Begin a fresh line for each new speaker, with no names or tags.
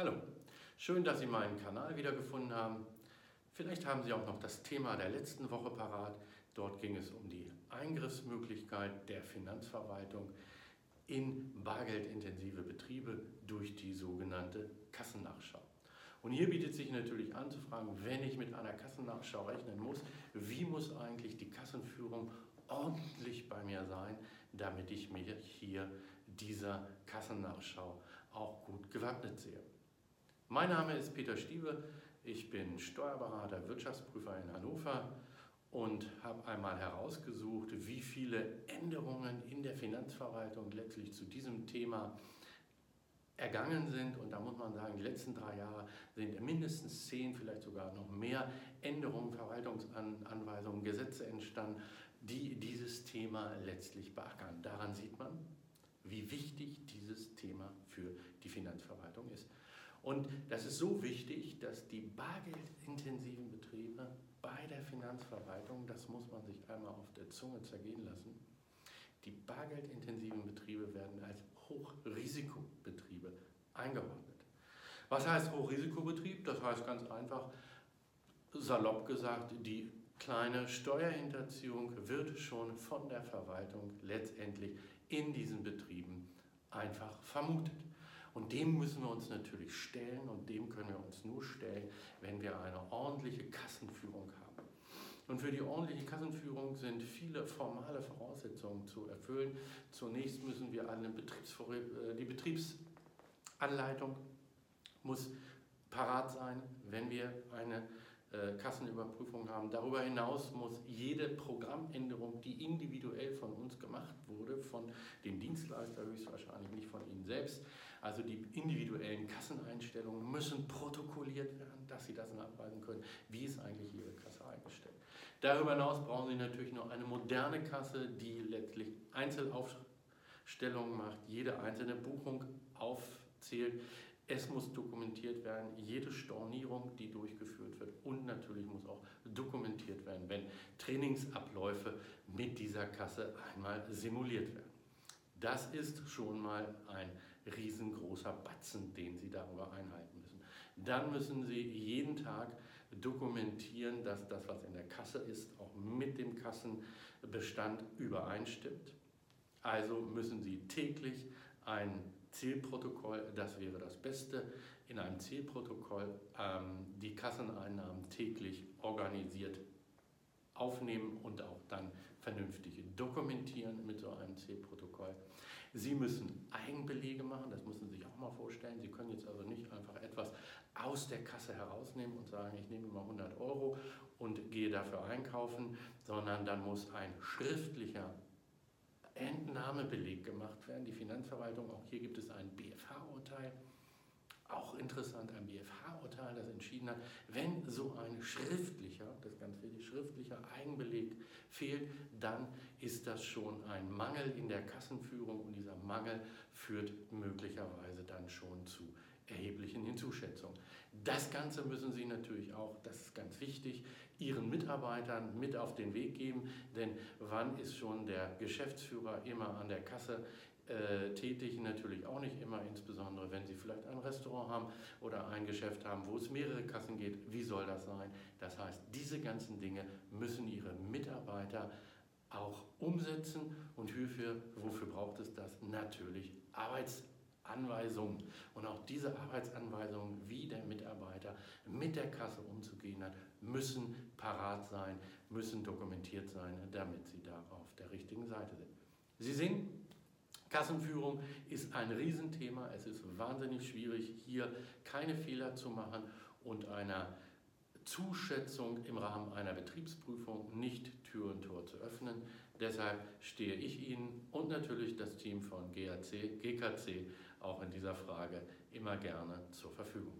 Hallo, schön, dass Sie meinen Kanal wiedergefunden haben. Vielleicht haben Sie auch noch das Thema der letzten Woche parat. Dort ging es um die Eingriffsmöglichkeit der Finanzverwaltung in bargeldintensive Betriebe durch die sogenannte Kassennachschau. Und hier bietet sich natürlich an zu fragen, wenn ich mit einer Kassennachschau rechnen muss, wie muss eigentlich die Kassenführung ordentlich bei mir sein, damit ich mich hier dieser Kassennachschau auch gut gewappnet sehe. Mein Name ist Peter Stiebe, ich bin Steuerberater, Wirtschaftsprüfer in Hannover und habe einmal herausgesucht, wie viele Änderungen in der Finanzverwaltung letztlich zu diesem Thema ergangen sind. Und da muss man sagen, die letzten drei Jahre sind mindestens zehn, vielleicht sogar noch mehr Änderungen, Verwaltungsanweisungen, Gesetze entstanden, die dieses Thema letztlich beackern. Daran sieht man, wie wichtig dieses Thema für die Finanzverwaltung ist. Und das ist so wichtig, dass die bargeldintensiven Betriebe bei der Finanzverwaltung, das muss man sich einmal auf der Zunge zergehen lassen, die bargeldintensiven Betriebe werden als Hochrisikobetriebe eingeordnet. Was heißt Hochrisikobetrieb? Das heißt ganz einfach, salopp gesagt, die kleine Steuerhinterziehung wird schon von der Verwaltung letztendlich in diesen Betrieben einfach vermutet. Und dem müssen wir uns natürlich stellen und dem können wir uns nur stellen, wenn wir eine ordentliche Kassenführung haben. Und für die ordentliche Kassenführung sind viele formale Voraussetzungen zu erfüllen. Zunächst müssen wir eine Betriebsvor äh, die Betriebsanleitung muss parat sein, wenn wir eine Kassenüberprüfung haben. Darüber hinaus muss jede Programmänderung, die individuell von uns gemacht wurde, von dem Dienstleister höchstwahrscheinlich, nicht von Ihnen selbst, also die individuellen Kasseneinstellungen müssen protokolliert werden, dass Sie das nachweisen können, wie ist eigentlich Ihre Kasse eingestellt. Darüber hinaus brauchen Sie natürlich noch eine moderne Kasse, die letztlich Einzelaufstellungen macht, jede einzelne Buchung aufzählt. Es muss dokumentiert werden, jede Stornierung, die durchgeführt wird und natürlich muss auch dokumentiert werden, wenn Trainingsabläufe mit dieser Kasse einmal simuliert werden. Das ist schon mal ein riesengroßer Batzen, den Sie darüber einhalten müssen. Dann müssen Sie jeden Tag dokumentieren, dass das, was in der Kasse ist, auch mit dem Kassenbestand übereinstimmt. Also müssen Sie täglich ein Zielprotokoll, das wäre das Beste, in einem Zielprotokoll ähm, die Kasseneinnahmen täglich organisiert aufnehmen und auch dann vernünftig dokumentieren mit so einem Zielprotokoll. Sie müssen Eigenbelege machen, das müssen Sie sich auch mal vorstellen. Sie können jetzt also nicht einfach etwas aus der Kasse herausnehmen und sagen, ich nehme mal 100 Euro und gehe dafür einkaufen, sondern dann muss ein schriftlicher Entnahmebeleg gemacht werden. Die Finanzverwaltung, auch hier gibt es ein BFH-Urteil, auch interessant, ein BFH-Urteil, das entschieden hat, wenn so ein schriftlicher, das ganz wichtig, schriftlicher Eigenbeleg fehlt, dann ist das schon ein Mangel in der Kassenführung und dieser Mangel führt möglicherweise dann schon zu erheblichen Hinzuschätzungen. Das Ganze müssen Sie natürlich auch, das ist ganz wichtig, Ihren Mitarbeitern mit auf den Weg geben, denn wann ist schon der Geschäftsführer immer an der Kasse äh, tätig, natürlich auch nicht immer, insbesondere wenn Sie vielleicht ein Restaurant haben oder ein Geschäft haben, wo es mehrere Kassen geht. Wie soll das sein? Das heißt, diese ganzen Dinge müssen Ihre Mitarbeiter auch umsetzen und hierfür, wofür braucht es das? Natürlich Arbeitsanweisungen. Und auch diese Arbeitsanweisungen, wie der Mitarbeiter mit der Kasse umzugehen hat, müssen parat sein, müssen dokumentiert sein, damit Sie da auf der richtigen Seite sind. Sie sehen, Kassenführung ist ein Riesenthema. Es ist wahnsinnig schwierig, hier keine Fehler zu machen und einer Zuschätzung im Rahmen einer Betriebsprüfung nicht Tür und Tor zu öffnen. Deshalb stehe ich Ihnen und natürlich das Team von GAC, GKC auch in dieser Frage immer gerne zur Verfügung.